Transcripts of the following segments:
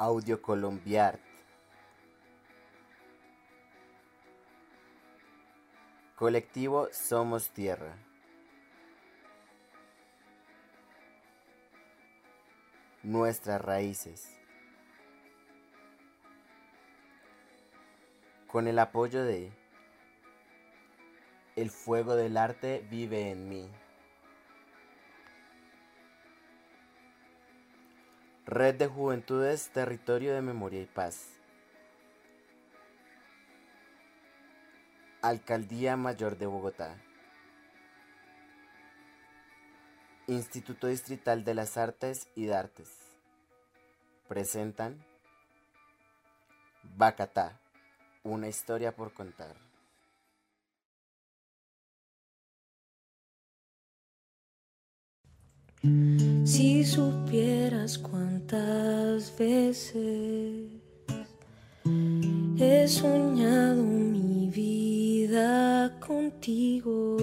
Audio Colombiart. Colectivo Somos Tierra. Nuestras raíces. Con el apoyo de El fuego del arte vive en mí. Red de Juventudes Territorio de Memoria y Paz. Alcaldía Mayor de Bogotá. Instituto Distrital de las Artes y Dartes. Presentan Bacatá, una historia por contar. Si supieras cuántas veces he soñado mi vida contigo,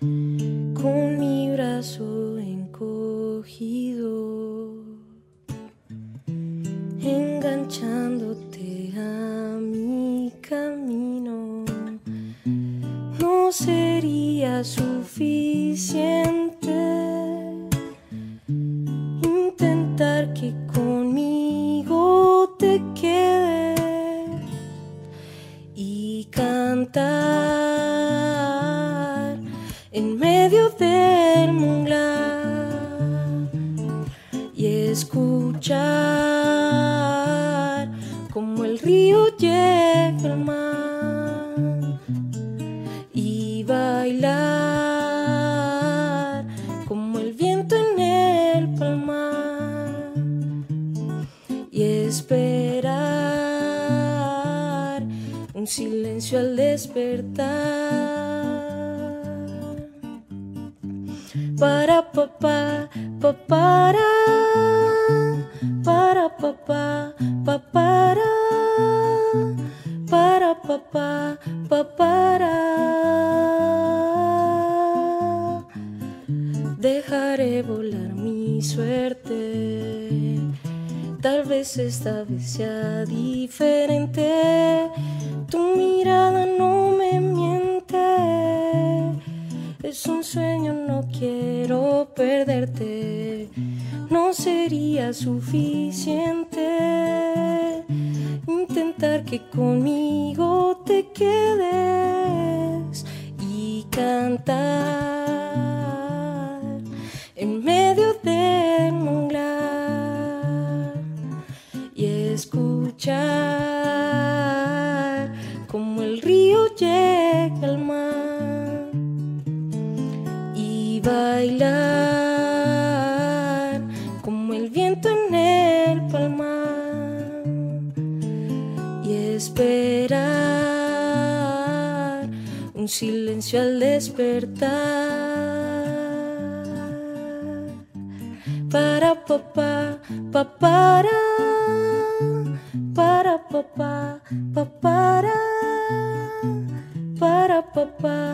con mi brazo encogido, enganchándote a mi camino, no sería suficiente para papá para para papá para papá para dejaré volar mi suerte. Tal vez esta vez sea diferente. Tu mirada sería suficiente. Intentar que conmigo para papá para para papá para para papá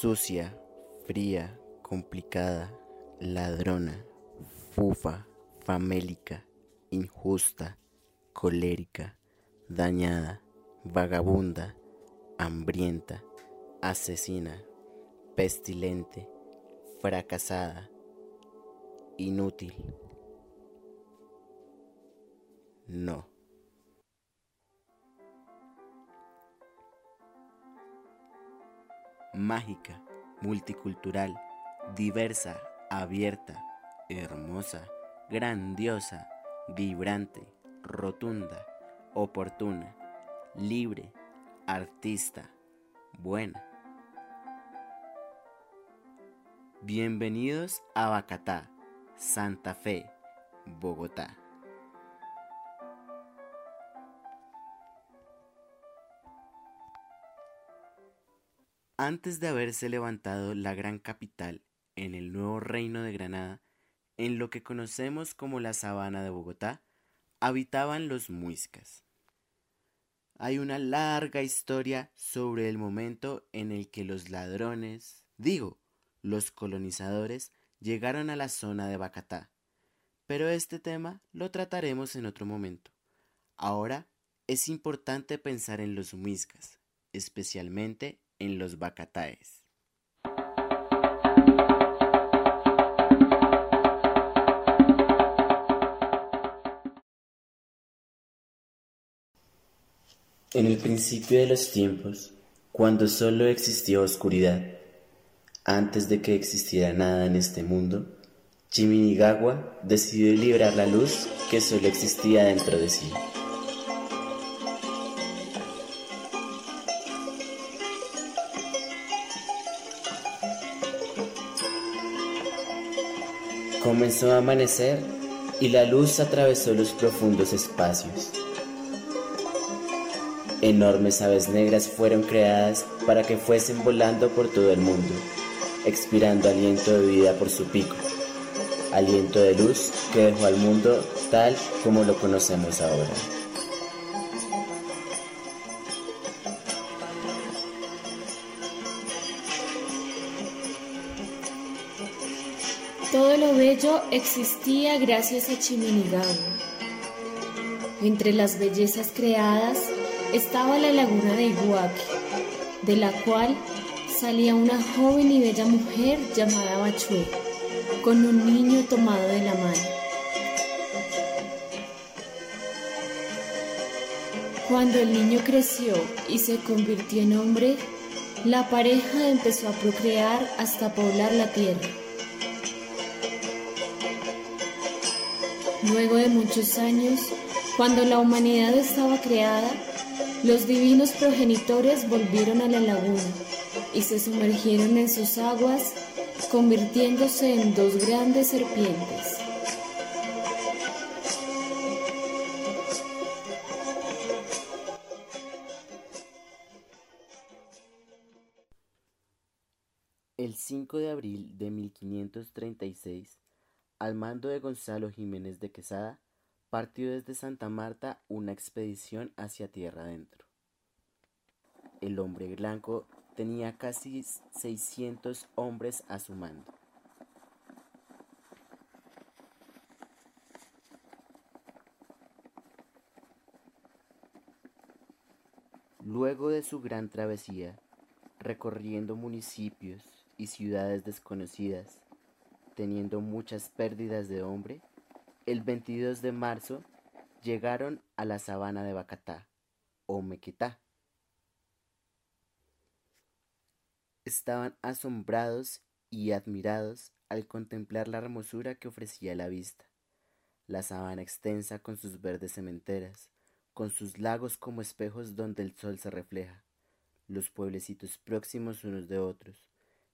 Sucia, fría, complicada, ladrona, fufa, famélica, injusta, colérica, dañada, vagabunda, hambrienta, asesina, pestilente, fracasada, inútil. No. Mágica, multicultural, diversa, abierta, hermosa, grandiosa, vibrante, rotunda, oportuna, libre, artista, buena. Bienvenidos a Bacatá, Santa Fe, Bogotá. Antes de haberse levantado la gran capital en el nuevo reino de Granada, en lo que conocemos como la sabana de Bogotá, habitaban los muiscas. Hay una larga historia sobre el momento en el que los ladrones, digo, los colonizadores, llegaron a la zona de Bacatá. Pero este tema lo trataremos en otro momento. Ahora es importante pensar en los muiscas, especialmente en los bacataes. En el principio de los tiempos, cuando solo existió oscuridad, antes de que existiera nada en este mundo, Chiminigawa decidió liberar la luz que solo existía dentro de sí. Comenzó a amanecer y la luz atravesó los profundos espacios. Enormes aves negras fueron creadas para que fuesen volando por todo el mundo, expirando aliento de vida por su pico, aliento de luz que dejó al mundo tal como lo conocemos ahora. Todo lo bello existía gracias a Chiminigawa. Entre las bellezas creadas estaba la laguna de Iguaque, de la cual salía una joven y bella mujer llamada Bachue, con un niño tomado de la mano. Cuando el niño creció y se convirtió en hombre, la pareja empezó a procrear hasta poblar la tierra. Luego de muchos años, cuando la humanidad estaba creada, los divinos progenitores volvieron a la laguna y se sumergieron en sus aguas, convirtiéndose en dos grandes serpientes. El 5 de abril de 1536, al mando de Gonzalo Jiménez de Quesada, partió desde Santa Marta una expedición hacia tierra adentro. El hombre blanco tenía casi 600 hombres a su mando. Luego de su gran travesía, recorriendo municipios y ciudades desconocidas, teniendo muchas pérdidas de hombre, el 22 de marzo llegaron a la sabana de Bacatá, o Mequetá. Estaban asombrados y admirados al contemplar la hermosura que ofrecía la vista, la sabana extensa con sus verdes cementeras, con sus lagos como espejos donde el sol se refleja, los pueblecitos próximos unos de otros,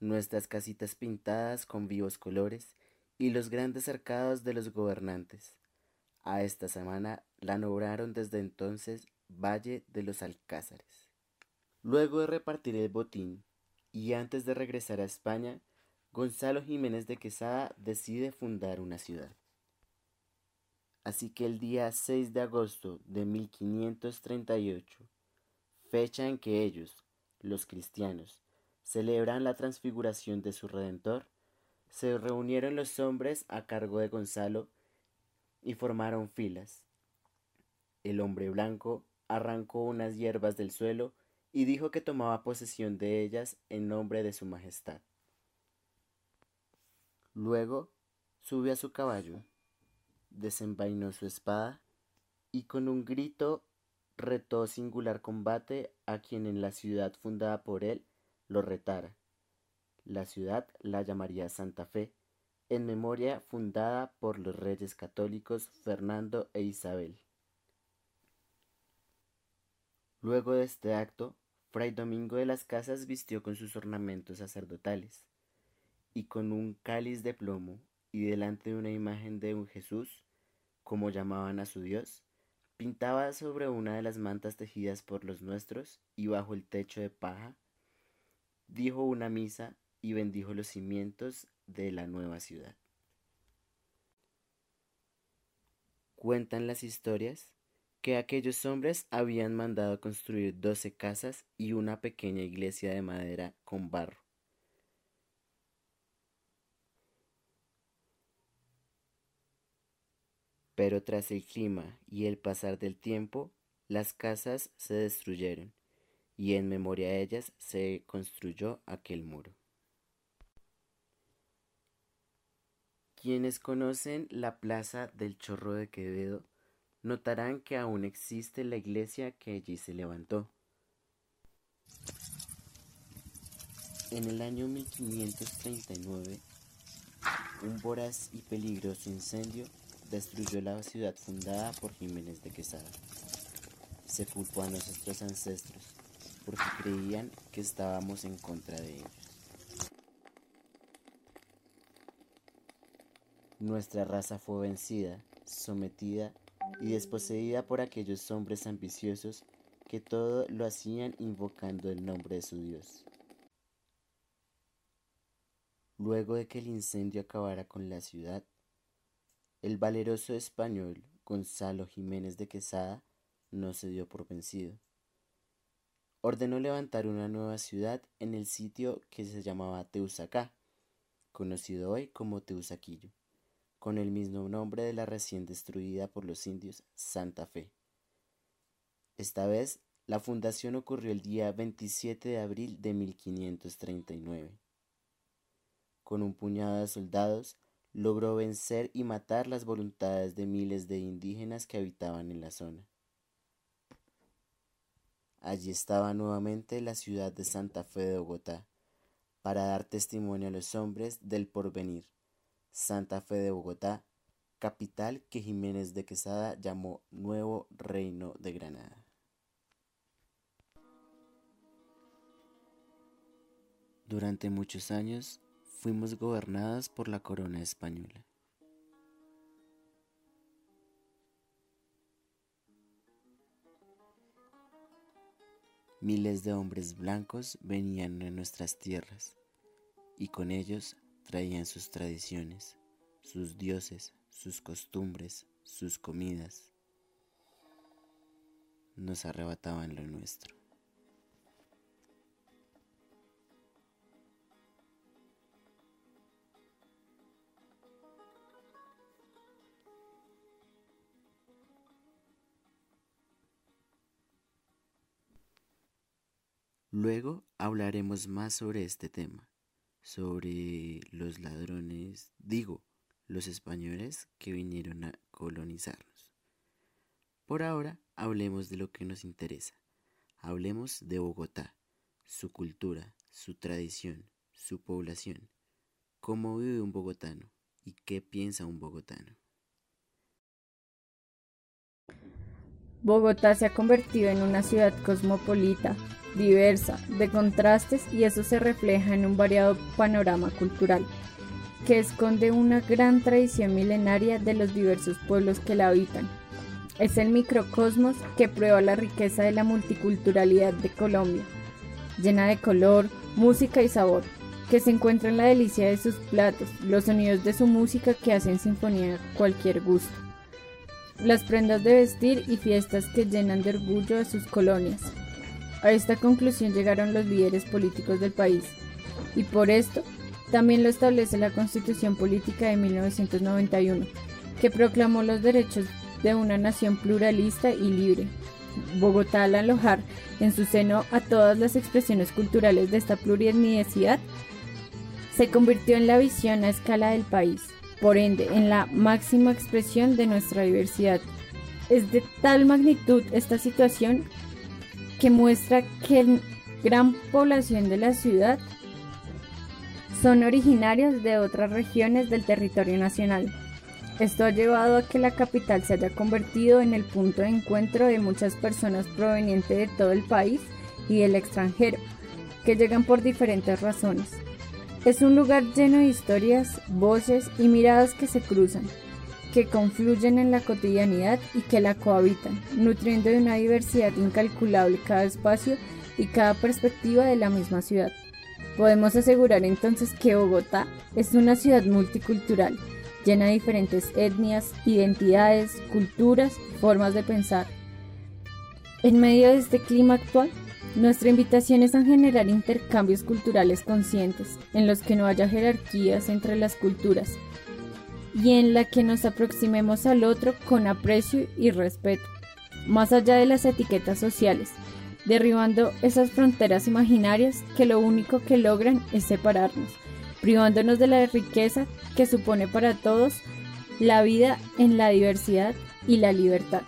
nuestras casitas pintadas con vivos colores y los grandes cercados de los gobernantes. A esta semana la nombraron desde entonces Valle de los Alcázares. Luego de repartir el botín y antes de regresar a España, Gonzalo Jiménez de Quesada decide fundar una ciudad. Así que el día 6 de agosto de 1538, fecha en que ellos, los cristianos, celebran la transfiguración de su Redentor, se reunieron los hombres a cargo de Gonzalo y formaron filas. El hombre blanco arrancó unas hierbas del suelo y dijo que tomaba posesión de ellas en nombre de su majestad. Luego subió a su caballo, desenvainó su espada y con un grito retó singular combate a quien en la ciudad fundada por él lo retara. La ciudad la llamaría Santa Fe, en memoria fundada por los reyes católicos Fernando e Isabel. Luego de este acto, Fray Domingo de las Casas vistió con sus ornamentos sacerdotales, y con un cáliz de plomo, y delante de una imagen de un Jesús, como llamaban a su Dios, pintaba sobre una de las mantas tejidas por los nuestros, y bajo el techo de paja, dijo una misa y bendijo los cimientos de la nueva ciudad. Cuentan las historias que aquellos hombres habían mandado construir doce casas y una pequeña iglesia de madera con barro. Pero tras el clima y el pasar del tiempo, las casas se destruyeron y en memoria de ellas se construyó aquel muro. Quienes conocen la plaza del Chorro de Quevedo notarán que aún existe la iglesia que allí se levantó. En el año 1539, un voraz y peligroso incendio destruyó la ciudad fundada por Jiménez de Quesada. Se culpó a nuestros ancestros porque creían que estábamos en contra de ellos. Nuestra raza fue vencida, sometida y desposeída por aquellos hombres ambiciosos que todo lo hacían invocando el nombre de su Dios. Luego de que el incendio acabara con la ciudad, el valeroso español Gonzalo Jiménez de Quesada no se dio por vencido. Ordenó levantar una nueva ciudad en el sitio que se llamaba Teusacá, conocido hoy como Teusaquillo con el mismo nombre de la recién destruida por los indios Santa Fe. Esta vez, la fundación ocurrió el día 27 de abril de 1539. Con un puñado de soldados, logró vencer y matar las voluntades de miles de indígenas que habitaban en la zona. Allí estaba nuevamente la ciudad de Santa Fe de Bogotá, para dar testimonio a los hombres del porvenir Santa Fe de Bogotá, capital que Jiménez de Quesada llamó Nuevo Reino de Granada. Durante muchos años fuimos gobernadas por la corona española. Miles de hombres blancos venían a nuestras tierras y con ellos traían sus tradiciones, sus dioses, sus costumbres, sus comidas. Nos arrebataban lo nuestro. Luego hablaremos más sobre este tema sobre los ladrones, digo, los españoles que vinieron a colonizarnos. Por ahora hablemos de lo que nos interesa. Hablemos de Bogotá, su cultura, su tradición, su población, cómo vive un bogotano y qué piensa un bogotano. Bogotá se ha convertido en una ciudad cosmopolita, diversa, de contrastes y eso se refleja en un variado panorama cultural, que esconde una gran tradición milenaria de los diversos pueblos que la habitan. Es el microcosmos que prueba la riqueza de la multiculturalidad de Colombia, llena de color, música y sabor, que se encuentra en la delicia de sus platos, los sonidos de su música que hacen sinfonía cualquier gusto las prendas de vestir y fiestas que llenan de orgullo a sus colonias. A esta conclusión llegaron los líderes políticos del país, y por esto también lo establece la Constitución Política de 1991, que proclamó los derechos de una nación pluralista y libre. Bogotá, al alojar en su seno a todas las expresiones culturales de esta plurietnicidad, se convirtió en la visión a escala del país, por ende, en la máxima expresión de nuestra diversidad. Es de tal magnitud esta situación que muestra que gran población de la ciudad son originarios de otras regiones del territorio nacional. Esto ha llevado a que la capital se haya convertido en el punto de encuentro de muchas personas provenientes de todo el país y del extranjero, que llegan por diferentes razones. Es un lugar lleno de historias, voces y miradas que se cruzan, que confluyen en la cotidianidad y que la cohabitan, nutriendo de una diversidad incalculable cada espacio y cada perspectiva de la misma ciudad. Podemos asegurar entonces que Bogotá es una ciudad multicultural, llena de diferentes etnias, identidades, culturas formas de pensar. En medio de este clima actual, nuestra invitación es a generar intercambios culturales conscientes, en los que no haya jerarquías entre las culturas y en la que nos aproximemos al otro con aprecio y respeto, más allá de las etiquetas sociales, derribando esas fronteras imaginarias que lo único que logran es separarnos, privándonos de la riqueza que supone para todos la vida en la diversidad y la libertad.